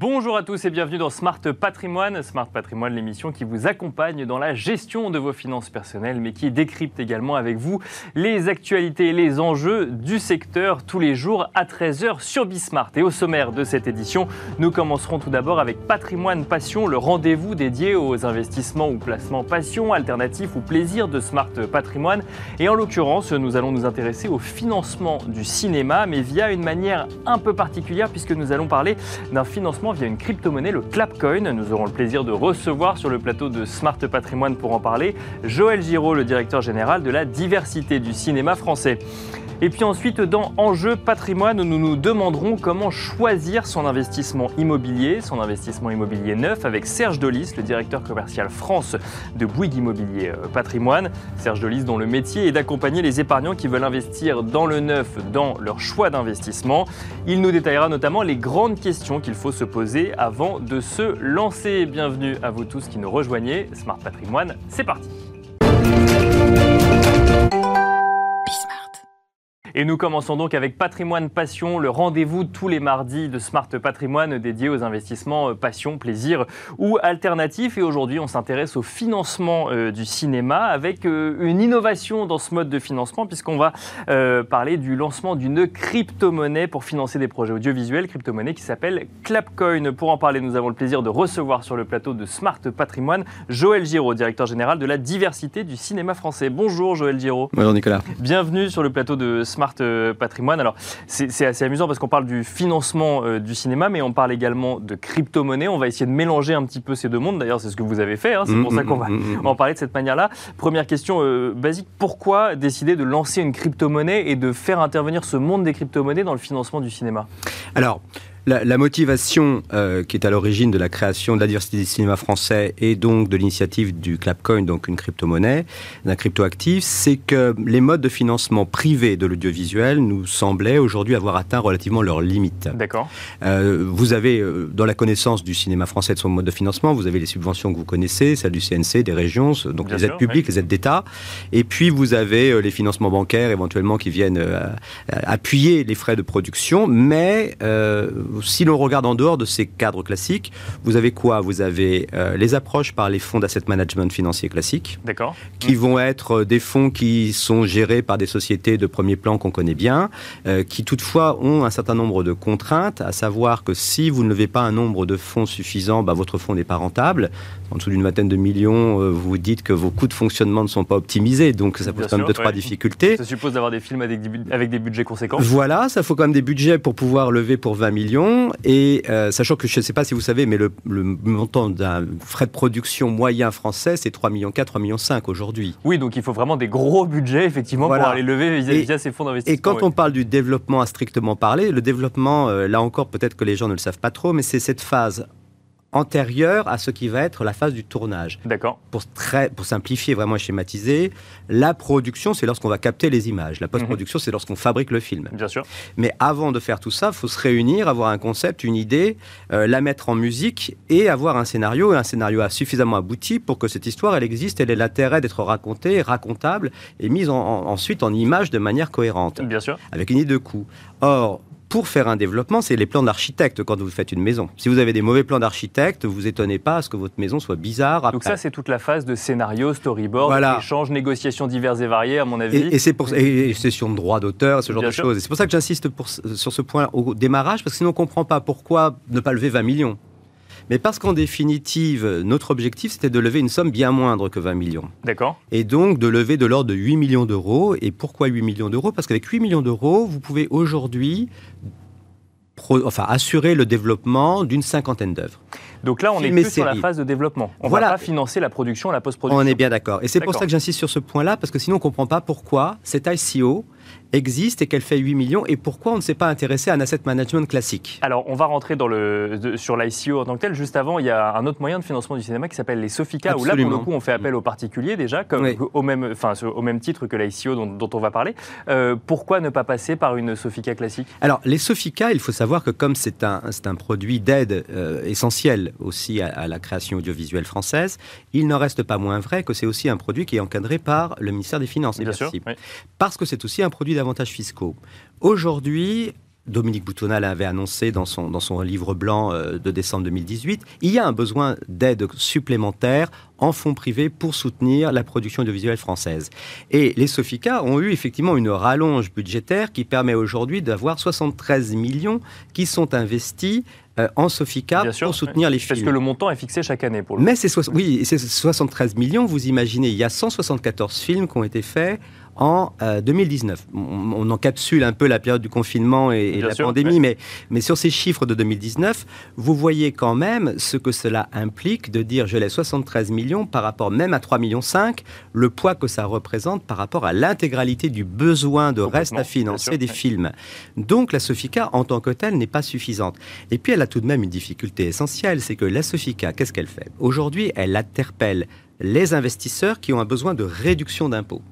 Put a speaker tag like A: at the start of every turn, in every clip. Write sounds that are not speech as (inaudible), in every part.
A: Bonjour à tous et bienvenue dans Smart Patrimoine. Smart Patrimoine, l'émission qui vous accompagne dans la gestion de vos finances personnelles, mais qui décrypte également avec vous les actualités et les enjeux du secteur tous les jours à 13h sur Bismart. Et au sommaire de cette édition, nous commencerons tout d'abord avec Patrimoine Passion, le rendez-vous dédié aux investissements ou placements passion, alternatifs ou plaisirs de Smart Patrimoine. Et en l'occurrence, nous allons nous intéresser au financement du cinéma, mais via une manière un peu particulière, puisque nous allons parler d'un financement via une crypto-monnaie, le Clapcoin. Nous aurons le plaisir de recevoir sur le plateau de Smart Patrimoine pour en parler Joël Giraud, le directeur général de la diversité du cinéma français. Et puis ensuite, dans Enjeu patrimoine, nous nous demanderons comment choisir son investissement immobilier, son investissement immobilier neuf, avec Serge Dolis, le directeur commercial France de Bouygues Immobilier euh, Patrimoine. Serge Dolis, dont le métier est d'accompagner les épargnants qui veulent investir dans le neuf, dans leur choix d'investissement. Il nous détaillera notamment les grandes questions qu'il faut se poser avant de se lancer. Bienvenue à vous tous qui nous rejoignez. Smart Patrimoine, c'est parti. Et nous commençons donc avec Patrimoine Passion, le rendez-vous tous les mardis de Smart Patrimoine dédié aux investissements euh, passion, plaisir ou alternatifs. Et aujourd'hui, on s'intéresse au financement euh, du cinéma avec euh, une innovation dans ce mode de financement puisqu'on va parler du lancement d'une crypto-monnaie pour financer des projets audiovisuels, crypto-monnaie qui s'appelle Clapcoin. Pour en parler, nous avons le plaisir de recevoir sur le plateau de Smart Patrimoine Joël Giraud, directeur général de la diversité du cinéma français. Bonjour Joël Giraud.
B: Bonjour Nicolas.
A: Bienvenue sur le plateau de Smart Smart euh, Patrimoine. Alors, c'est assez amusant parce qu'on parle du financement euh, du cinéma, mais on parle également de crypto-monnaie. On va essayer de mélanger un petit peu ces deux mondes. D'ailleurs, c'est ce que vous avez fait. Hein. C'est pour ça qu'on va mm, mm, mm, en parler de cette manière-là. Première question euh, basique pourquoi décider de lancer une crypto-monnaie et de faire intervenir ce monde des crypto-monnaies dans le financement du cinéma?
B: Alors, la, motivation euh, qui est à l'origine de la création de la diversité du cinéma français et donc de l'initiative du Clapcoin, donc une crypto-monnaie, d'un crypto-actif, c'est que les modes de financement privés de l'audiovisuel nous semblaient aujourd'hui avoir atteint relativement leurs limites.
A: D'accord.
B: Euh, vous avez, euh, dans la connaissance du cinéma français et de son mode de financement, vous avez les subventions que vous connaissez, celles du CNC, des régions, donc les aides publiques, les aides d'État, et puis vous avez les financements bancaires éventuellement qui viennent appuyer les frais de production, mais si l'on regarde en dehors de ces cadres classiques, vous avez quoi? Vous avez euh, les approches par les fonds d'asset management financier classiques, qui vont être euh, des fonds qui sont gérés par des sociétés de premier plan qu'on connaît bien, euh, qui toutefois ont un certain nombre de contraintes, à savoir que si vous ne levez pas un nombre de fonds suffisant, bah, votre fonds n'est pas rentable. En dessous d'une vingtaine de millions, vous vous dites que vos coûts de fonctionnement ne sont pas optimisés, donc ça pose quand même deux, trois difficultés.
A: Ça suppose d'avoir des films avec des, avec des budgets conséquents.
B: Voilà, ça faut quand même des budgets pour pouvoir lever pour 20 millions. Et euh, sachant que je ne sais pas si vous savez, mais le, montant d'un frais de production moyen français, c'est 3,4 millions, 3,5 millions aujourd'hui.
A: Oui, donc il faut vraiment des gros budgets, effectivement, pour aller lever via, ces fonds d'investissement.
B: Et quand on parle du développement à strictement parler, le développement, euh, là encore, peut-être que les gens ne le savent pas trop, mais c'est cette phase antérieure à ce qui va être la phase du tournage.
A: D'accord.
B: Pour, pour simplifier, vraiment schématiser, la production, c'est lorsqu'on va capter les images. La post-production, mhm. c'est lorsqu'on fabrique le film.
A: Bien sûr.
B: Mais avant de faire tout ça, il faut se réunir, avoir un concept, une idée, euh, la mettre en musique et avoir un scénario, et un scénario suffisamment abouti pour que cette histoire, elle existe, elle ait l'intérêt d'être racontée, racontable et mise ensuite en image de manière cohérente.
A: Bien sûr.
B: Avec une idée de coup. Or, pour faire un développement, c'est les plans d'architecte quand vous faites une maison. Si vous avez des mauvais plans d'architecte, vous étonnez pas à ce que votre maison soit bizarre.
A: Donc ça, c'est toute la phase de scénario, storyboard, échange, négociations diverses et variées, à mon avis.
B: Et, c'est pour et, session de droit d'auteur, ce genre de choses. c'est pour ça que j'insiste sur ce point au démarrage, parce que sinon on comprend pas pourquoi ne pas lever 20 millions mais parce qu'en définitive, notre objectif, c'était de lever une somme bien moindre que 20 millions.
A: D'accord.
B: Et donc de lever de l'ordre de 8 millions d'euros. Et pourquoi 8 millions d'euros? Parce qu'avec 8 millions d'euros, vous pouvez aujourd'hui enfin, assurer le développement d'une cinquantaine d'œuvres.
A: Donc là, on est plus sur la phase de développement. On ne va pas financer la production, la post-production.
B: On est bien d'accord. Et c'est pour ça que j'insiste sur ce point-là, parce que sinon on ne comprend pas pourquoi cet ICO existe et qu'elle fait 8 millions et pourquoi on ne s'est pas intéressé à un asset management classique
A: Alors, on va rentrer dans le, sur l'ICO en tant que tel. Juste avant, il y a un autre moyen de financement du cinéma qui s'appelle les Sofica, où là, pour le coup, on fait appel aux particuliers déjà, comme, au, même, enfin, au même titre que l'ICO dont, dont, on va parler. Euh, pourquoi ne pas passer par une Sofica classique?
B: Alors, les Sofica, il faut savoir que comme c'est un, un produit d'aide euh, essentiel aussi à, la création audiovisuelle française, il n'en reste pas moins vrai que c'est aussi un produit qui est encadré par le ministère des Finances.
A: Bien sûr,
B: Parce que c'est aussi un produit d'avantages fiscaux. Aujourd'hui, Dominique Boutonnat l'avait annoncé dans son, dans son livre blanc euh, de décembre 2018, il y a un besoin d'aide supplémentaire en fonds privés pour soutenir la production audiovisuelle française. Et les Sofica ont eu effectivement une rallonge budgétaire qui permet aujourd'hui d'avoir 73 millions qui sont investis euh, en Sofica pour soutenir les films.
A: Parce que le montant est fixé chaque année pour le
B: Mais c'est oui, c'est 73 millions. Vous imaginez, il y a 174 films qui ont été faits en 2019. Euh, on, encapsule un peu la période du confinement et, la pandémie, mais, mais sur ces chiffres de 2019, vous voyez quand même ce que cela implique de dire je laisse 73 millions par rapport même à 3,5 millions, le poids que ça représente par rapport à l'intégralité du besoin de reste à financer des films. Donc la Sofica en tant que telle n'est pas suffisante. Et puis elle a tout de même une difficulté essentielle, c'est que la Sofica, qu'est-ce qu'elle fait? Aujourd'hui, elle interpelle les investisseurs qui ont un besoin de réduction d'impôts.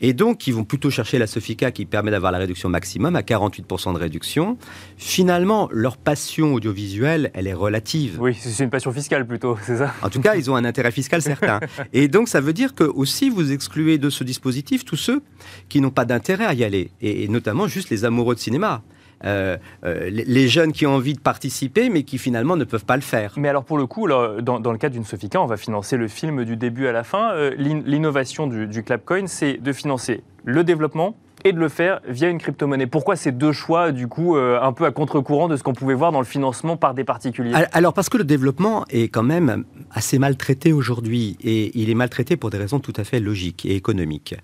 B: Et donc, ils vont plutôt chercher la Sofica qui permet d'avoir la réduction maximum à 48% de réduction. Finalement, leur passion audiovisuelle, elle est relative.
A: Oui, c'est une passion fiscale plutôt, (laughs) c'est ça?
B: En tout cas, ils ont un intérêt fiscal certain. (laughs) Et donc, ça veut dire que aussi, vous excluez de ce dispositif tous ceux qui n'ont pas d'intérêt à y aller, et notamment juste les amoureux de cinéma. Euh, euh, les jeunes qui ont envie de participer, mais qui finalement ne peuvent pas le faire.
A: Mais alors pour le coup, dans, le cas d'une Sofica, on va financer le film du début à la fin. Euh, l'innovation du, du Clapcoin, c'est de financer le développement, et de le faire via une crypto-monnaie. Pourquoi ces deux choix, du coup, euh, un peu à contre-courant de ce qu'on pouvait voir dans le financement par des particuliers?
B: Alors, parce que le développement est quand même assez mal traité aujourd'hui, et il est mal traité pour des raisons tout à fait logiques et économiques.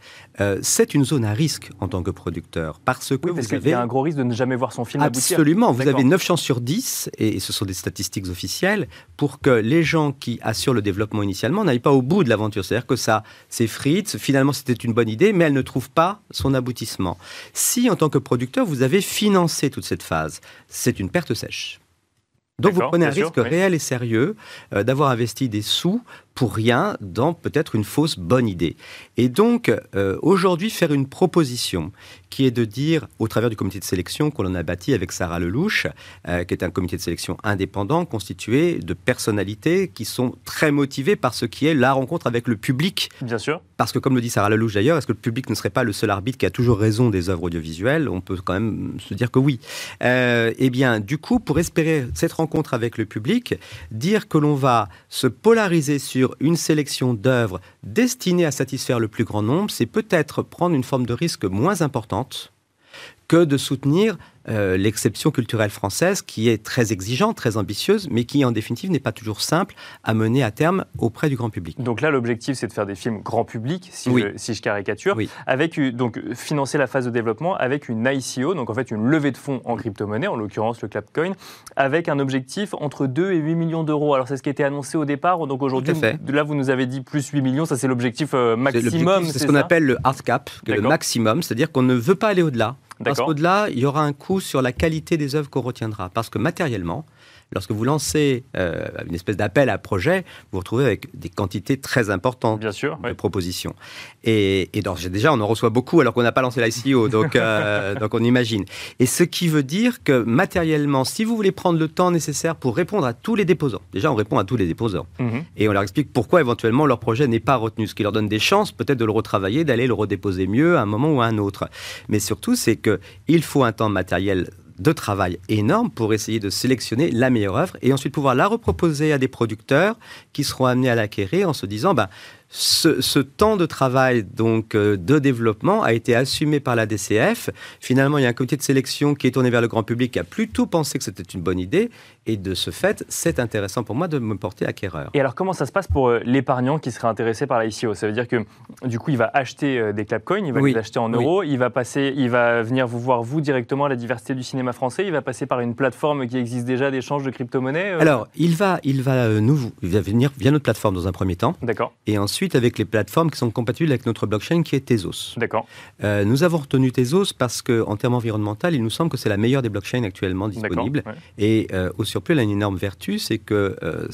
B: Euh, c'est une zone à risque en tant que producteur, parce que
A: vous avez... y a un gros risque de ne jamais voir son film
B: Absolument, vous avez 9 chances sur 10, et ce sont des statistiques officielles, pour que les gens qui assurent le développement initialement n'aillent pas au bout de l'aventure. C'est-à-dire que ça s'effrite, finalement c'était une bonne idée, mais elle ne trouve pas son aboutissement. Si, en tant que producteur, vous avez financé toute cette phase, c'est une perte sèche. Donc vous prenez un risque réel et sérieux euh, d'avoir investi des sous pour rien dans peut-être une fausse bonne idée. Et donc, euh, aujourd'hui, faire une proposition qui est de dire, au travers du comité de sélection qu'on en a bâti avec Sarah Lelouch, euh, qui est un comité de sélection indépendant, constitué de personnalités qui sont très motivées par ce qui est la rencontre avec le public.
A: Bien sûr.
B: Parce que, comme le dit Sarah Lelouch d'ailleurs, est-ce que le public ne serait pas le seul arbitre qui a toujours raison des œuvres audiovisuelles? On peut quand même se dire que oui. Eh bien, du coup, pour espérer cette rencontre avec le public, dire que l'on va se polariser sur une sélection d'œuvres destinées à satisfaire le plus grand nombre, c'est peut-être prendre une forme de risque moins importante que de soutenir euh, l'exception culturelle française qui est très exigeante, très ambitieuse, mais qui en définitive n'est pas toujours simple à mener à terme auprès du grand public.
A: Donc là, l'objectif, c'est de faire des films grand public, si, je, si je, caricature, avec donc financer la phase de développement avec une ICO, donc en fait une levée de fonds en crypto-monnaie, en l'occurrence le Clapcoin, avec un objectif entre 2 et 8 millions d'euros. Alors c'est ce qui a été annoncé au départ, donc aujourd'hui, là vous nous avez dit plus 8 millions, ça c'est l'objectif euh, maximum.
B: C'est ce qu'on appelle le hard cap, le maximum, c'est-à-dire qu'on ne veut pas aller au-delà. Parce qu'au-delà, il y aura un coût sur la qualité des œuvres qu'on retiendra. Parce que matériellement, lorsque vous lancez euh, une espèce d'appel à projet, vous vous retrouvez avec des quantités très importantes de propositions. Et, donc, déjà, on en reçoit beaucoup alors qu'on n'a pas lancé l'ICO, donc, euh, (laughs) donc on imagine. Et ce qui veut dire que matériellement, si vous voulez prendre le temps nécessaire pour répondre à tous les déposants, déjà on répond à tous les déposants, mhm. et on leur explique pourquoi éventuellement leur projet n'est pas retenu, ce qui leur donne des chances peut-être de le retravailler, d'aller le redéposer mieux à un moment ou à un autre. Mais surtout, c'est qu'il faut un temps matériel de travail énorme pour essayer de sélectionner la meilleure œuvre et ensuite pouvoir la reproposer à des producteurs qui seront amenés à l'acquérir en se disant bah, ce, temps de travail donc euh, de développement a été assumé par la DCF. Finalement, il y a un comité de sélection qui est tourné vers le grand public qui a plutôt pensé que c'était une bonne idée. Et de ce fait, c'est intéressant pour moi de me porter acquéreur.
A: Et alors, comment ça se passe pour euh, l'épargnant qui serait intéressé par la ICO Ça veut dire que du coup, il va acheter euh, des clapcoins, il va les acheter en euros, il va passer, il va venir vous voir vous directement à la diversité du cinéma français. Il va passer par une plateforme qui existe déjà d'échange de crypto-monnaies.
B: Alors, il va, il va nous, il va venir via notre plateforme dans un premier temps.
A: D'accord.
B: Et ensuite avec les plateformes qui sont compatibles avec notre blockchain qui est Tezos.
A: D'accord.
B: Euh, nous avons retenu Tezos parce qu'en termes environnementaux, il nous semble que c'est la meilleure des blockchains actuellement disponibles. Et euh, au surplus, elle a une énorme vertu, c'est qu'il euh,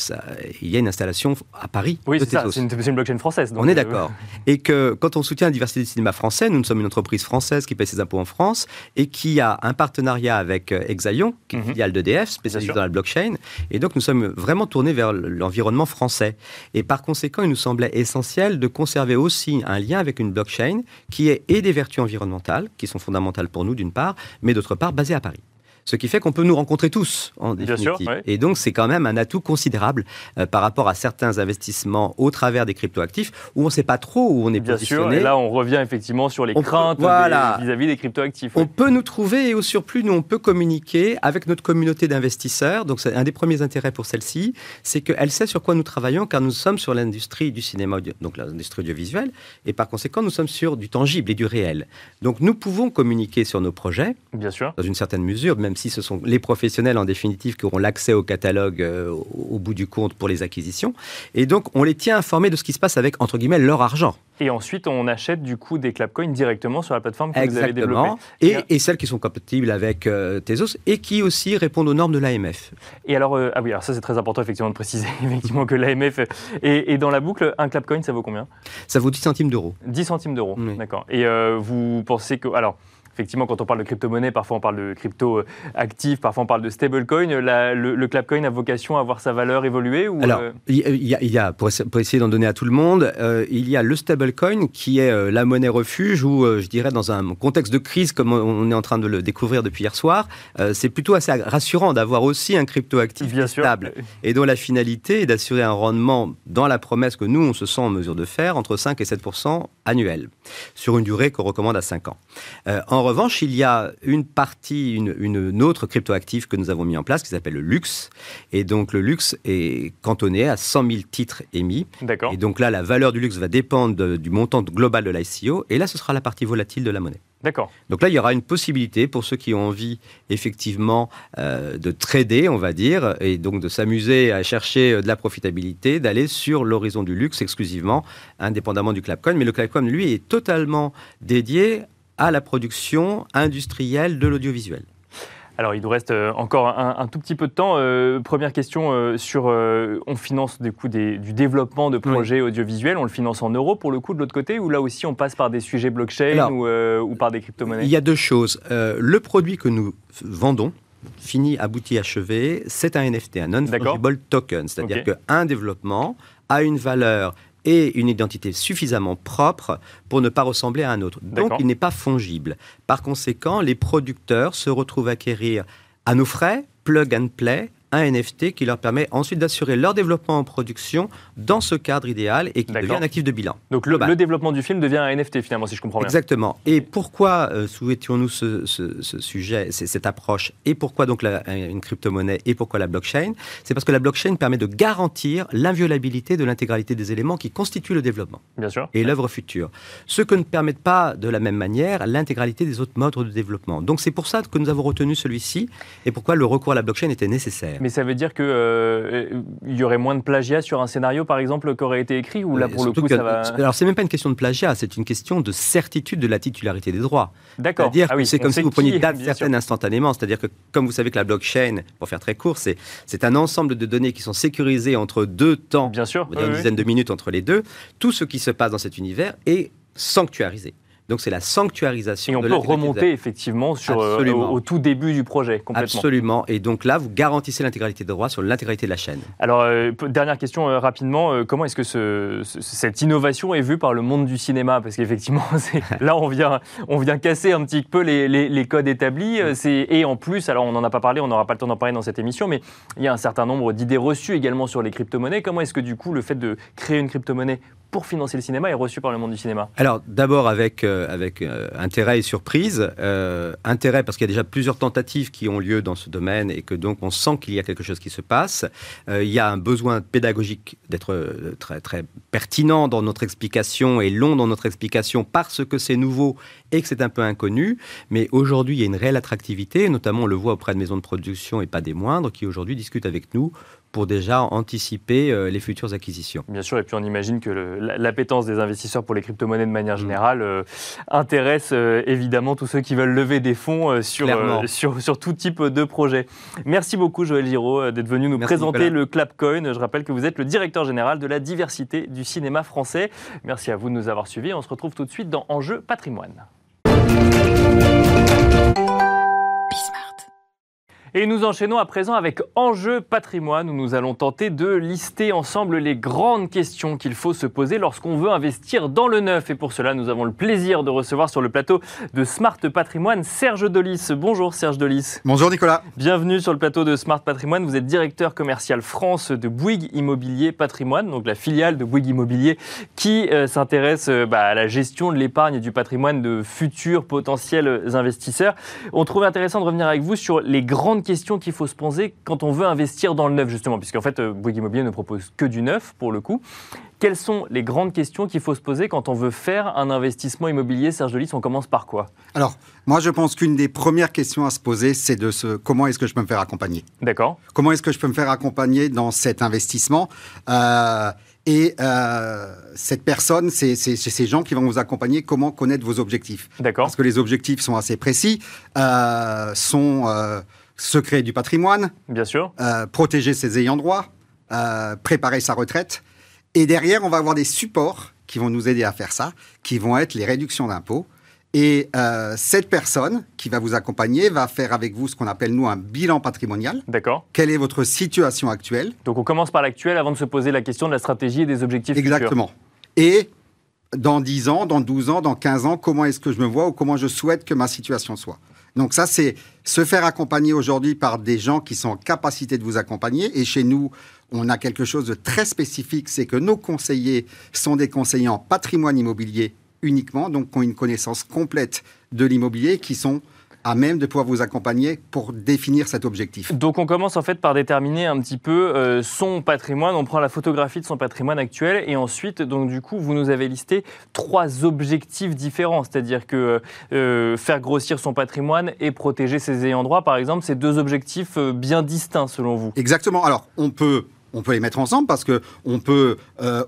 B: y a une installation à Paris.
A: Oui, c'est ça, c'est une, blockchain française.
B: On est d'accord. et que quand on soutient la diversité du cinéma français, nous, sommes une entreprise française qui paye ses impôts en France et qui a un partenariat avec Exaion, qui est une mhm. filiale d'EDF, spécialisée dans la blockchain. Et donc, nous sommes vraiment tournés vers l'environnement français. Et par conséquent, il nous semblait essentiel de conserver aussi un lien avec une blockchain qui ait et des vertus environnementales, qui sont fondamentales pour nous d'une part, mais d'autre part basées à Paris. Ce qui fait qu'on peut nous rencontrer tous, en définitive. Et donc, c'est quand même un atout considérable euh, par rapport à certains investissements au travers des cryptoactifs où on ne sait pas trop où on est
A: Bien
B: positionné.
A: Sûr, et là, on revient effectivement sur les craintes vis-à-vis des, cryptoactifs.
B: On peut nous trouver et au surplus, nous, on peut communiquer avec notre communauté d'investisseurs. Donc, c'est un des premiers intérêts pour celle-ci, c'est qu'elle sait sur quoi nous travaillons car nous sommes sur l'industrie du cinéma, donc l'industrie audiovisuelle, et par conséquent, nous sommes sur du tangible et du réel. Donc, nous pouvons communiquer sur nos projets,
A: Bien sûr.
B: dans une certaine mesure, même si ce sont les professionnels en définitive qui auront l'accès au catalogue euh, au bout du compte pour les acquisitions. Et donc, on les tient informés de ce qui se passe avec, entre guillemets, leur argent.
A: Et ensuite, on achète du coup des Clapcoins directement sur la plateforme que
B: Exactement.
A: vous avez développée.
B: Et, et, celles qui sont compatibles avec euh, Tezos et qui aussi répondent aux normes de l'AMF.
A: Et alors, euh, ah oui, alors ça c'est très important effectivement de préciser (laughs) effectivement que l'AMF est, est, dans la boucle. Un Clapcoin, ça vaut combien?
B: Ça vaut 10 centimes d'euros.
A: 10 centimes d'euros, oui. d'accord. Et euh, vous pensez que... Alors, effectivement, quand on parle de crypto-monnaie, parfois on parle de crypto actif, parfois on parle de stablecoin. Le, le Clapcoin a vocation à avoir sa valeur évoluer ou
B: Alors, il y, a, y a pour, pour, essayer d'en donner à tout le monde, euh, il y a le stablecoin qui est euh, la monnaie refuge où, euh, je dirais, dans un contexte de crise comme on est en train de le découvrir depuis hier soir, euh, c'est plutôt assez rassurant d'avoir aussi un crypto-actif stable et dont la finalité est d'assurer un rendement dans la promesse que nous, on se sent en mesure de faire entre 5 et 7% annuel sur une durée qu'on recommande à 5 ans. Euh, en revanche, il y a une partie, une, une autre cryptoactif que nous avons mis en place qui s'appelle le luxe. Et donc, le luxe est cantonné à 100 000 titres émis.
A: D'accord.
B: Et donc là, la valeur du luxe va dépendre de, du montant global de l'ICO. Et là, ce sera la partie volatile de la monnaie.
A: D'accord.
B: Donc là, il y aura une possibilité pour ceux qui ont envie, effectivement, euh, de trader, on va dire, et donc de s'amuser à chercher de la profitabilité, d'aller sur l'horizon du luxe exclusivement, indépendamment du Clapcoin. Mais le Clapcoin, lui, est totalement dédié à la production industrielle de l'audiovisuel.
A: Alors, il nous reste encore un, un, tout petit peu de temps. Euh, première question euh, sur. Euh, on finance du coup des, du développement de projets oui. audiovisuels. On le finance en euros pour le coup de l'autre côté, ou là aussi on passe par des sujets blockchain Alors, ou, ou, par des crypto-monnaies?
B: Il y a deux choses. le produit que nous vendons, fini, abouti, achevé, c'est un NFT, un non-fungible token. C'est-à-dire okay. qu'un développement a une valeur et une identité suffisamment propre pour ne pas ressembler à un autre. Donc, il n'est pas fongible. Par conséquent, les producteurs se retrouvent à acquérir à nos frais, plug and play, un NFT qui leur permet ensuite d'assurer leur développement en production dans ce cadre idéal et qui devient un actif de bilan.
A: Donc le, le, développement du film devient un NFT finalement, si je comprends bien.
B: Exactement. Et pourquoi euh, souhaitions-nous ce, ce, ce, sujet, cette approche? Et pourquoi donc la, une crypto-monnaie? Et pourquoi la blockchain? C'est parce que la blockchain permet de garantir l'inviolabilité de l'intégralité des éléments qui constituent le développement.
A: Bien sûr.
B: Et l'œuvre future. Ce que ne permettent pas de la même manière l'intégralité des autres modes de développement. Donc c'est pour ça que nous avons retenu celui-ci et pourquoi le recours à la blockchain était nécessaire.
A: Mais ça veut dire qu'il euh, y aurait moins de plagiat sur un scénario, par exemple, qui aurait été écrit Ou là, pour le coup,
B: que,
A: ça va...
B: Alors, c'est même pas une question de plagiat, c'est une question de certitude de la titularité des droits.
A: D'accord.
B: C'est-à-dire
A: ah oui,
B: que c'est comme si vous preniez date certaine instantanément. C'est-à-dire que, comme vous savez que la blockchain, pour faire très court, c'est, un ensemble de données qui sont sécurisées entre deux temps,
A: Bien sûr.
B: dire une
A: oui,
B: dizaine de minutes entre les deux. Tout ce qui se passe dans cet univers est sanctuarisé. Donc c'est la sanctuarisation.
A: Et on
B: de
A: peut remonter effectivement sur, euh, au, au tout début du projet, complètement.
B: Absolument. Et donc là, vous garantissez l'intégralité des droits sur l'intégralité de la chaîne.
A: Alors, euh, dernière question euh, rapidement, comment est-ce que ce- ce- cette innovation est vue par le monde du cinéma? Parce qu'effectivement, (laughs) là, on vient, on vient casser un petit peu les, les- les codes établis. Et en plus, alors on n'en a pas parlé, on n'aura pas le temps d'en parler dans cette émission, mais il y a un certain nombre d'idées reçues également sur les crypto-monnaies. Comment est-ce que du coup, le fait de créer une crypto-monnaie pour financer le cinéma est reçu par le monde du cinéma?
B: Alors d'abord avec, avec euh, intérêt et surprise. Euh, intérêt parce qu'il y a déjà plusieurs tentatives qui ont lieu dans ce domaine et que donc on sent qu'il y a quelque chose qui se passe. Euh, il y a un besoin pédagogique d'être euh, très, très pertinent dans notre explication et long dans notre explication parce que c'est nouveau et que c'est un peu inconnu. Mais aujourd'hui, il y a une réelle attractivité, notamment on le voit auprès de maisons de production et pas des moindres, qui aujourd'hui discutent avec nous pour déjà anticiper euh, les futures acquisitions.
A: Bien sûr, et puis on imagine que l'appétence des investisseurs pour les crypto-monnaies de
B: Mm.
A: manière générale euh, intéresse euh, évidemment tous ceux qui veulent lever des fonds sur, sur, sur tout type de projet. Merci beaucoup Joël Giraud d'être venu nous
B: Merci,
A: présenter
B: Nicolas.
A: le Clapcoin. Je rappelle que vous êtes le directeur général de la diversité du cinéma français. Merci à vous de nous avoir suivis. On se retrouve tout de suite dans Enjeu patrimoine. Et nous enchaînons à présent avec Enjeu patrimoine où nous allons tenter de lister ensemble les grandes questions qu'il faut se poser lorsqu'on veut investir dans le neuf. Et pour cela, nous avons le plaisir de recevoir sur le plateau de Smart Patrimoine Serge Delis. Bonjour Serge Delis.
C: Bonjour Nicolas.
A: Bienvenue sur le plateau de Smart Patrimoine. Vous êtes directeur commercial France de Bouygues Immobilier Patrimoine, donc la filiale de Bouygues Immobilier qui euh, s'intéresse euh, bah, à la gestion de l'épargne et du patrimoine de futurs potentiels investisseurs. On trouve intéressant de revenir avec vous sur les grandes questions qu'il faut se poser quand on veut investir dans le neuf, justement, puisqu'en fait, euh, Bouygues Immobilier ne propose que du neuf, pour le coup. Quelles sont les grandes questions qu'il faut se poser quand on veut faire un investissement immobilier? Serge Delis, on commence par quoi?
C: Alors, moi, je pense qu'une des premières questions à se poser, c'est de se comment est-ce que je peux me faire accompagner?
A: D'accord.
C: Comment est-ce que je peux me faire accompagner dans cet investissement? Euh, et euh, cette personne, c'est ces gens qui vont vous accompagner, comment connaître vos objectifs.
A: D'accord.
C: Parce que les objectifs sont assez précis, euh, sont secret du patrimoine.
A: Bien sûr.
C: Euh, protéger ses ayants droit, euh, préparer sa retraite. Et derrière, on va avoir des supports qui vont nous aider à faire ça, qui vont être les réductions d'impôts. Et euh, cette personne qui va vous accompagner va faire avec vous ce qu'on appelle, nous, un bilan patrimonial.
A: D'accord.
C: Quelle est votre situation actuelle?
A: Donc on commence par l'actuel avant de se poser la question de la stratégie et des objectifs
C: Exactement. Et dans 10 ans, dans 12 ans, dans 15 ans, comment est-ce que je me vois ou comment je souhaite que ma situation soit? Donc ça, c'est se faire accompagner aujourd'hui par des gens qui sont en capacité de vous accompagner. Et chez nous, on a quelque chose de très spécifique, c'est que nos conseillers sont des conseillers en patrimoine immobilier uniquement, donc qui ont une connaissance complète de l'immobilier, qui sont à même de pouvoir vous accompagner pour définir cet objectif.
A: Donc on commence en fait par déterminer un petit peu euh, son patrimoine, on prend la photographie de son patrimoine actuel et ensuite donc du coup vous nous avez listé trois objectifs différents, c'est-à-dire que euh, faire grossir son patrimoine et protéger ses ayants droit par exemple, c'est deux objectifs euh, bien distincts selon vous.
C: Exactement. Alors on peut on peut les mettre ensemble parce que on peut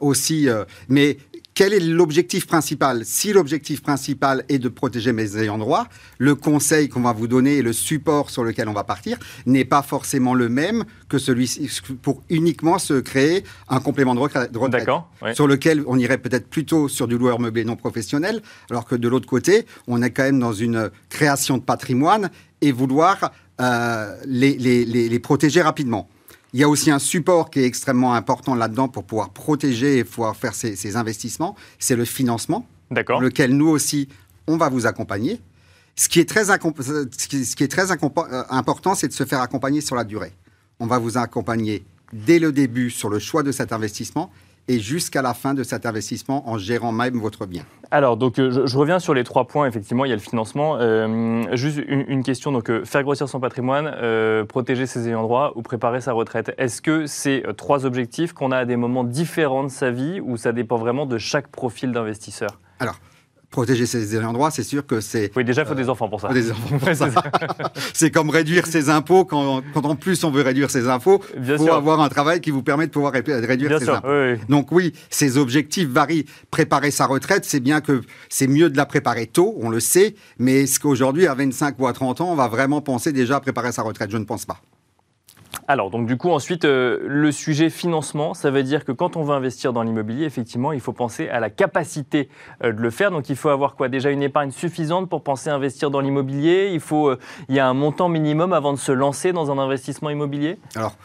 C: aussi, mais quel est l'objectif principal? Si l'objectif principal est de protéger mes ayants droit, le conseil qu'on va vous donner et le support sur lequel on va partir n'est pas forcément le même que celui pour uniquement se créer un complément de retraite.
A: D'accord.
C: Sur lequel on irait peut-être plutôt sur du loueur meublé non professionnel, alors que de l'autre côté, on est quand même dans une création de patrimoine et vouloir euh, les, les, les protéger rapidement. Il y a aussi un support qui est extrêmement important là-dedans pour pouvoir protéger et pouvoir faire ces, investissements. C'est le financement,
A: D'accord.
C: lequel nous aussi, on va vous accompagner. Ce qui est très, ce qui est très euh, important, c'est de se faire accompagner sur la durée. On va vous accompagner dès le début sur le choix de cet investissement et jusqu'à la fin de cet investissement en gérant même votre bien.
A: Alors, donc, euh, je, reviens sur les trois points. Effectivement, il y a le financement. Euh, juste une, question. Donc, euh, faire grossir son patrimoine, protéger ses ayants droit ou préparer sa retraite. Est-ce que c'est trois objectifs qu'on a à des moments différents de sa vie ou ça dépend vraiment de chaque profil d'investisseur?
C: Alors, protéger ses endroits, c'est sûr que c'est.
A: Oui, déjà, il faut des enfants pour ça.
C: Des enfants (laughs) c'est comme réduire ses impôts. Quand, quand, en plus on veut réduire ses impôts, il faut avoir un travail qui vous permet de pouvoir réduire ses impôts. Donc oui, ces objectifs varient. Préparer sa retraite, c'est bien que c'est mieux de la préparer tôt, on le sait, mais est-ce qu'aujourd'hui, à 25 ou à 30 ans, on va vraiment penser déjà à préparer sa retraite? Je ne pense pas.
A: Alors, donc du coup, ensuite, euh, le sujet financement, ça veut dire que quand on veut investir dans l'immobilier, effectivement, il faut penser à la capacité euh, de le faire. Donc, il faut avoir quoi? Déjà une épargne suffisante pour penser à investir dans l'immobilier. Il faut, euh, il y a un montant minimum avant de se lancer dans un investissement immobilier?
C: Alors,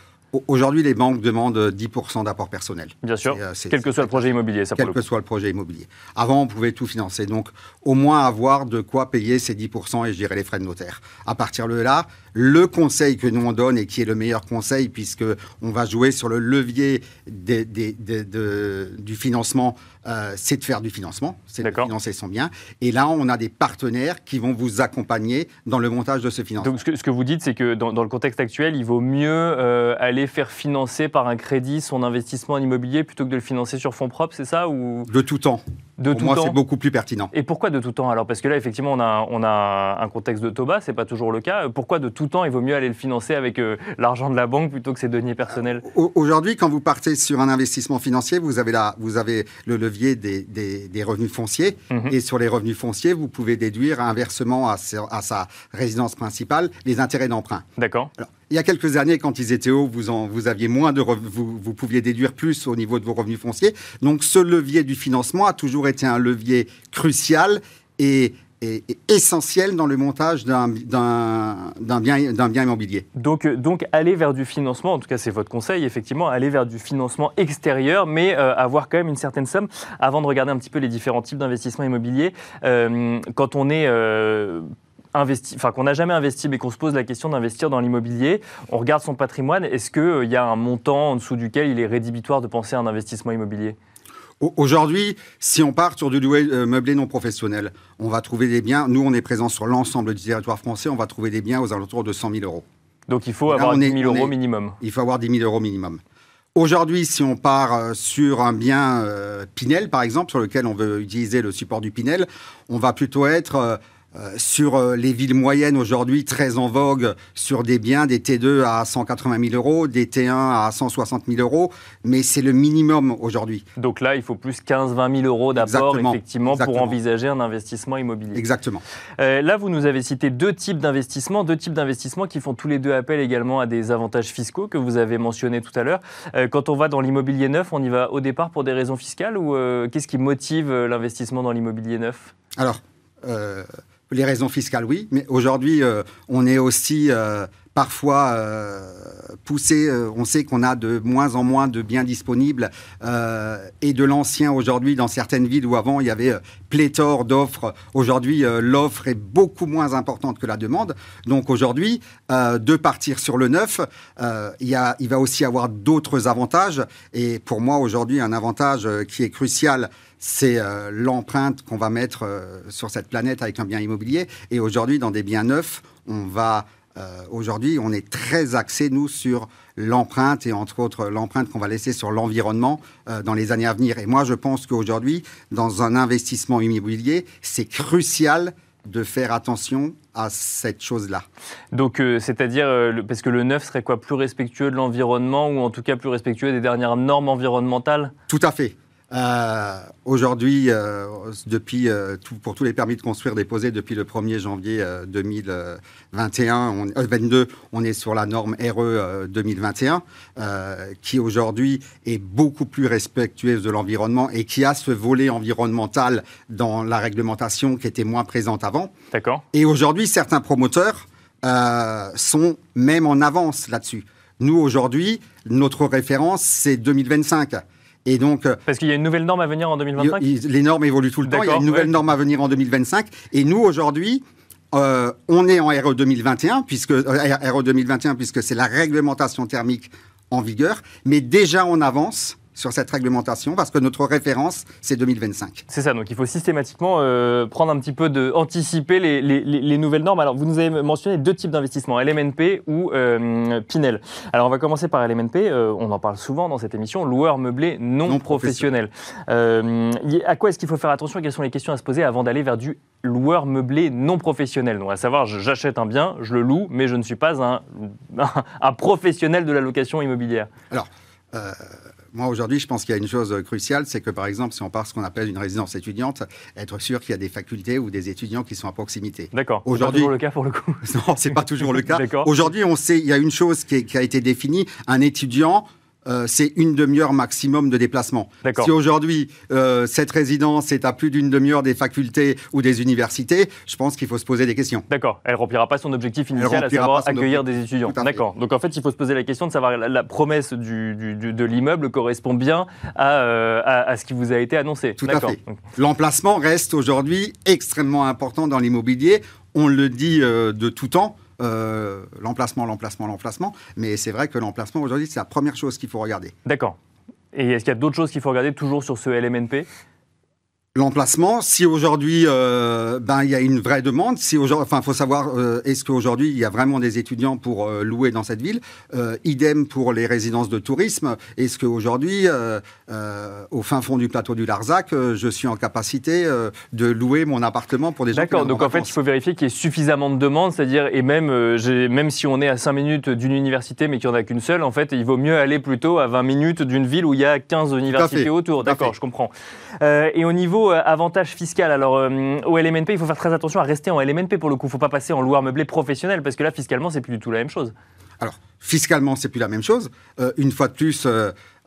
C: Aujourd'hui, les banques demandent 10% d'apport personnel.
A: Bien sûr, quel que soit le projet immobilier. Ça
C: quel que soit le projet immobilier. Avant, on pouvait tout financer. Donc, au moins avoir de quoi payer ces 10% et je dirais les frais de notaire. À partir de là, le conseil que nous on donne et qui est le meilleur conseil, puisque on va jouer sur le levier du financement euh, c'est de faire du financement, c'est de financer son bien. Et là, on a des partenaires qui vont vous accompagner dans le montage de ce financement.
A: Donc, ce que, vous dites, c'est que dans, le contexte actuel, il vaut mieux euh, aller faire financer par un crédit son investissement en immobilier plutôt que de le financer sur fonds propres, c'est ça ou...
C: De tout temps.
A: De
C: Pour moi, c'est beaucoup plus pertinent.
A: Et pourquoi de tout temps? Alors Parce que là, effectivement, on a, on a un contexte de Toba, c'est pas toujours le cas. Pourquoi de tout temps, il vaut mieux aller le financer avec euh, l'argent de la banque plutôt que ses deniers personnels?
C: Aujourd'hui, quand vous partez sur un investissement financier, vous avez, la, vous avez le levier des, des, revenus fonciers. Mhm. Et sur les revenus fonciers, vous pouvez déduire inversement à, à sa résidence principale les intérêts d'emprunt.
A: D'accord.
C: Il y a quelques années, quand ils étaient hauts, vous, en, aviez moins de vous, vous pouviez déduire plus au niveau de vos revenus fonciers. Donc ce levier du financement a toujours été un levier crucial et essentiel dans le montage d'un bien, immobilier.
A: Donc, donc, aller vers du financement, en tout cas c'est votre conseil, effectivement, aller vers du financement extérieur, mais avoir quand même une certaine somme avant de regarder un petit peu les différents types d'investissements immobiliers. quand on est investi, enfin qu'on n'a jamais investi, mais qu'on se pose la question d'investir dans l'immobilier, on regarde son patrimoine. Est-ce qu'il euh, y a un montant en dessous duquel il est rédhibitoire de penser à un investissement immobilier?
C: Aujourd'hui, si on part sur du louer euh, meublé non professionnel, on va trouver des biens. Nous, on est présent sur l'ensemble du territoire français. On va trouver des biens aux alentours de 100 000 euros.
A: Donc il faut avoir 10 000 euros minimum.
C: Il faut avoir 10 000 euros minimum. Aujourd'hui, si on part euh, sur un bien Pinel, par exemple, sur lequel on veut utiliser le support du Pinel, on va plutôt être sur euh, les villes moyennes aujourd'hui, très en vogue, sur des biens, des T2 à 180 000 euros, des T1 à 160 000 euros, mais c'est le minimum aujourd'hui.
A: Donc là, il faut plus 15-20 000 euros d'apport, effectivement, pour envisager un investissement immobilier.
C: Exactement.
A: Euh, là, vous nous avez cité deux types d'investissements, deux types d'investissements qui font tous les deux appel également à des avantages fiscaux que vous avez mentionnés tout à l'heure. quand on va dans l'immobilier neuf, on y va au départ pour des raisons fiscales ou qu'est-ce qui motive l'investissement dans l'immobilier neuf?
C: Alors, les raisons fiscales, oui, mais aujourd'hui, euh, on est aussi euh, parfois euh, poussé. on sait qu'on a de moins en moins de biens disponibles et de l'ancien aujourd'hui dans certaines villes où avant il y avait pléthore d'offres. Aujourd'hui, l'offre est beaucoup moins importante que la demande. Donc aujourd'hui, de partir sur le neuf, il, y a, il va aussi avoir d'autres avantages. Et pour moi, aujourd'hui, un avantage qui est crucial c'est euh, l'empreinte qu'on va mettre euh, sur cette planète avec un bien immobilier. Et aujourd'hui, dans des biens neufs, on va euh, aujourd'hui, on est très axé nous sur l'empreinte et entre autres l'empreinte qu'on va laisser sur l'environnement dans les années à venir. Et moi, je pense qu'aujourd'hui, dans un investissement immobilier, c'est crucial de faire attention à cette chose-là.
A: Donc, c'est-à-dire, parce que le neuf serait quoi? Plus respectueux de l'environnement ou en tout cas plus respectueux des dernières normes environnementales?
C: Tout à fait. Euh, aujourd'hui, euh, depuis, euh, pour tous les permis de construire déposés depuis le 1er janvier 2021, on, 22, on est sur la norme RE 2021, qui aujourd'hui est beaucoup plus respectueuse de l'environnement et qui a ce volet environnemental dans la réglementation qui était moins présente avant.
A: D'accord.
C: Et aujourd'hui, certains promoteurs sont même en avance là-dessus. Nous, aujourd'hui, notre référence, c'est 2025.
A: Et donc, euh, Parce qu'il y a une nouvelle norme à venir en 2025
C: Les normes évoluent tout le temps. Il y a une nouvelle norme à venir en 2025. Et nous, aujourd'hui, euh, on est en RE 2021, puisque, euh, RE 2021, puisque c'est la réglementation thermique en vigueur. Mais déjà, on avance sur cette réglementation parce que notre référence, c'est 2025.
A: C'est ça, donc il faut systématiquement euh, prendre un petit peu de. anticiper les, les, nouvelles normes. Alors, vous nous avez mentionné deux types d'investissements, LMNP ou euh, Pinel. Alors, on va commencer par LMNP, euh, on en parle souvent dans cette émission, loueur meublé non, professionnel. à quoi est-ce qu'il faut faire attention Quelles sont les questions à se poser avant d'aller vers du loueur meublé non professionnel? Donc, à savoir, j'achète un bien, je le loue, mais je ne suis pas un, (laughs) un professionnel de la location immobilière.
C: Alors, moi, aujourd'hui, je pense qu'il y a une chose cruciale, c'est que, par exemple, si on part ce qu'on appelle une résidence étudiante, être sûr qu'il y a des facultés ou des étudiants qui sont à proximité.
A: D'accord. Aujourd'hui, c'est pas toujours le cas pour le coup. (laughs)
C: non, c'est pas toujours le (laughs) cas. Aujourd'hui, on sait, il y a une chose qui, qui a été définie. Un étudiant euh, c'est une demi-heure maximum de déplacement. Si aujourd'hui, euh, cette résidence est à plus d'une demi-heure des facultés ou des universités, je pense qu'il faut se poser des questions.
A: D'accord. Elle ne remplira pas son objectif initial, à savoir accueillir des étudiants. D'accord. Donc en fait, il faut se poser la question de savoir la, la promesse du, de l'immeuble correspond bien euh, à, à, ce qui vous a été annoncé.
C: Tout à fait. L'emplacement reste aujourd'hui extrêmement important dans l'immobilier. On le dit de tout temps. Euh, l'emplacement, l'emplacement, l'emplacement. Mais c'est vrai que l'emplacement, aujourd'hui, c'est la première chose qu'il faut regarder.
A: D'accord. Et est-ce qu'il y a d'autres choses qu'il faut regarder toujours sur ce LMNP
C: L'emplacement, si aujourd'hui euh, ben il y a une vraie demande, si aujourd'hui, enfin faut savoir euh, est-ce qu'aujourd'hui il y a vraiment des étudiants pour euh, louer dans cette ville. idem pour les résidences de tourisme. Est-ce qu'aujourd'hui au fin fond du plateau du Larzac, je suis en capacité de louer mon appartement pour des gens
A: D'accord. Donc en fait il faut vérifier qu'il y ait suffisamment de demandes, c'est-à-dire et même même si on est à 5 minutes d'une université mais qu'il n'y en a qu'une seule, en fait il vaut mieux aller plutôt à 20 minutes d'une ville où il y a 15 universités autour. D'accord, je comprends. et au niveau nouveau avantage fiscal. Alors, au LMNP, il faut faire très attention à rester en LMNP pour le coup. Il ne faut pas passer en loueur meublé professionnel parce que là, fiscalement, c'est plus du tout la même chose.
C: Alors, fiscalement, c'est plus la même chose. une fois de plus,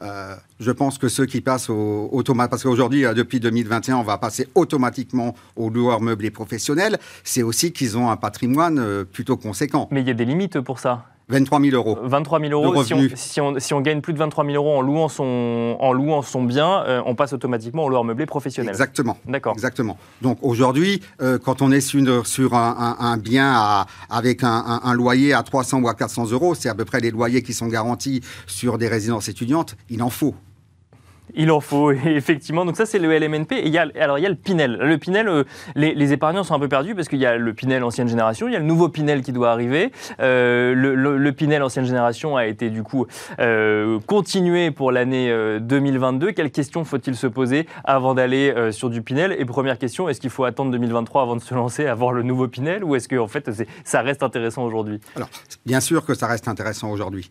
C: euh, je pense que ceux qui passent au automatique, parce qu'aujourd'hui, euh, depuis 2021, on va passer automatiquement aux loueurs meublés professionnels, c'est aussi qu'ils ont un patrimoine euh, plutôt conséquent.
A: Mais il y a des limites pour ça
C: 23 000 euros.
A: 23 000 euros. Si on, si, on, gagne plus de 23 000 euros en louant son, en louant son bien, euh, on passe automatiquement au loueur meublé professionnel.
C: Exactement. D'accord. Exactement. Donc aujourd'hui, euh, quand on est sur, sur un, un, bien à, avec un, un, loyer à 300 ou à 400 euros, c'est à peu près les loyers qui sont garantis sur des résidences étudiantes, il en faut.
A: Il en faut, (laughs) effectivement. Donc ça, c'est le LMNP. Et il y a, alors, il y a le Pinel. Le Pinel, euh, les, épargnants sont un peu perdus parce qu'il y a le Pinel ancienne génération, il y a le nouveau Pinel qui doit arriver. Euh, le, Pinel ancienne génération a été du coup euh, continué pour l'année 2022. Quelles questions faut-il se poser avant d'aller sur du Pinel? Et première question, est-ce qu'il faut attendre 2023 avant de se lancer, avoir le nouveau Pinel? Ou est-ce que en fait, ça reste intéressant aujourd'hui?
C: Alors, bien sûr que ça reste intéressant aujourd'hui.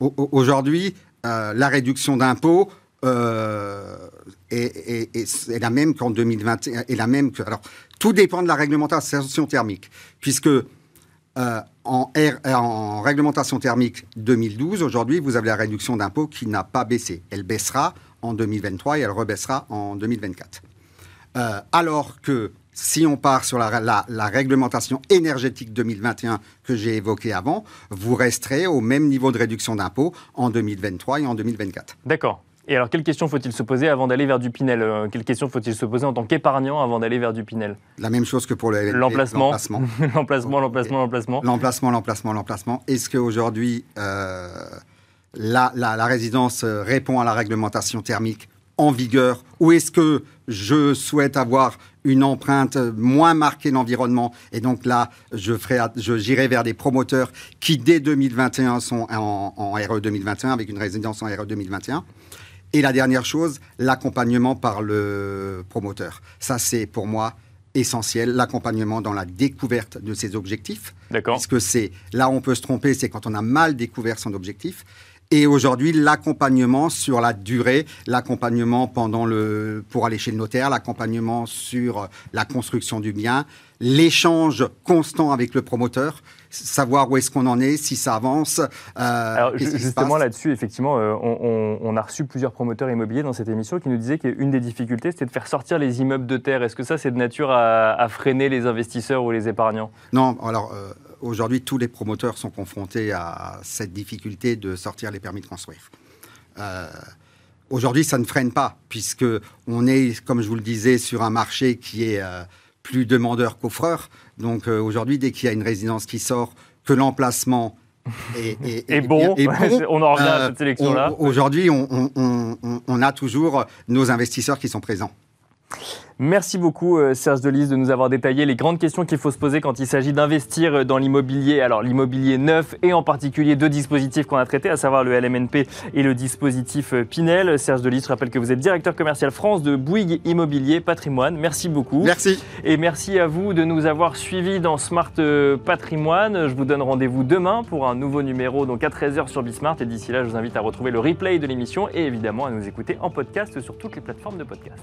C: aujourd'hui, la réduction d'impôts euh, est, la même qu'en 2021. Et la même que, alors, tout dépend de la réglementation thermique, puisque euh, en, en, réglementation thermique 2012, aujourd'hui, vous avez la réduction d'impôt qui n'a pas baissé. Elle baissera en 2023 et elle rebaissera en 2024. Euh, alors que si on part sur la, la, réglementation énergétique 2021 que j'ai évoquée avant, vous resterez au même niveau de réduction d'impôt en 2023 et en 2024.
A: D'accord. Et alors, quelles questions faut-il se poser avant d'aller vers du Pinel euh, Quelles questions faut-il se poser en tant qu'épargnant avant d'aller vers du Pinel?
C: La même chose que pour le
A: L'emplacement. (laughs) L'emplacement, l'emplacement, l'emplacement.
C: L'emplacement, l'emplacement, l'emplacement. Est-ce qu'aujourd'hui, euh, la, la, résidence euh, répond à la réglementation thermique en vigueur ou est-ce que je souhaite avoir une empreinte moins marquée l'environnement et donc là je ferai je j'irai vers des promoteurs qui dès 2021 sont en, en RE 2021 avec une résidence en RE 2021 et la dernière chose, l'accompagnement par le promoteur. Ça, c'est pour moi essentiel, l'accompagnement dans la découverte de ses objectifs. D'accord. Puisque c'est là où on peut se tromper, c'est quand on a mal découvert son objectif. Et aujourd'hui, l'accompagnement sur la durée, l'accompagnement pendant le, pour aller chez le notaire, l'accompagnement sur la construction du bien, l'échange constant avec le promoteur, savoir où est-ce qu'on en est, si ça avance. Euh,
A: Alors, justement là-dessus, effectivement, euh, on, a reçu plusieurs promoteurs immobiliers dans cette émission qui nous disaient qu'une des difficultés, c'était de faire sortir les immeubles de terre. Est-ce que ça, c'est de nature à, freiner les investisseurs ou les épargnants?
C: Non, alors. Euh, aujourd'hui, tous les promoteurs sont confrontés à cette difficulté de sortir les permis de construire. Aujourd'hui, ça ne freine pas, puisque on est, comme je vous le disais, sur un marché qui est plus demandeur qu'offreur. Donc euh, aujourd'hui, dès qu'il y a une résidence qui sort, que l'emplacement
A: est, (laughs) bon, on en revient à cette euh, sélection-là.
C: Aujourd'hui, on, a toujours nos investisseurs qui sont présents.
A: Merci beaucoup euh, Serge Delise de nous avoir détaillé les grandes questions qu'il faut se poser quand il s'agit d'investir euh, dans l'immobilier. Alors l'immobilier neuf et en particulier deux dispositifs qu'on a traités, à savoir le LMNP et le dispositif euh, Pinel. Serge Delise, je rappelle que vous êtes directeur commercial France de Bouygues Immobilier Patrimoine. Merci beaucoup.
C: Merci.
A: Et merci à vous de nous avoir suivis dans Smart Patrimoine. Je vous donne rendez-vous demain pour un nouveau numéro, donc à 13h sur Bismart. Et d'ici là, je vous invite à retrouver le replay de l'émission et évidemment à nous écouter en podcast sur toutes les plateformes de podcast.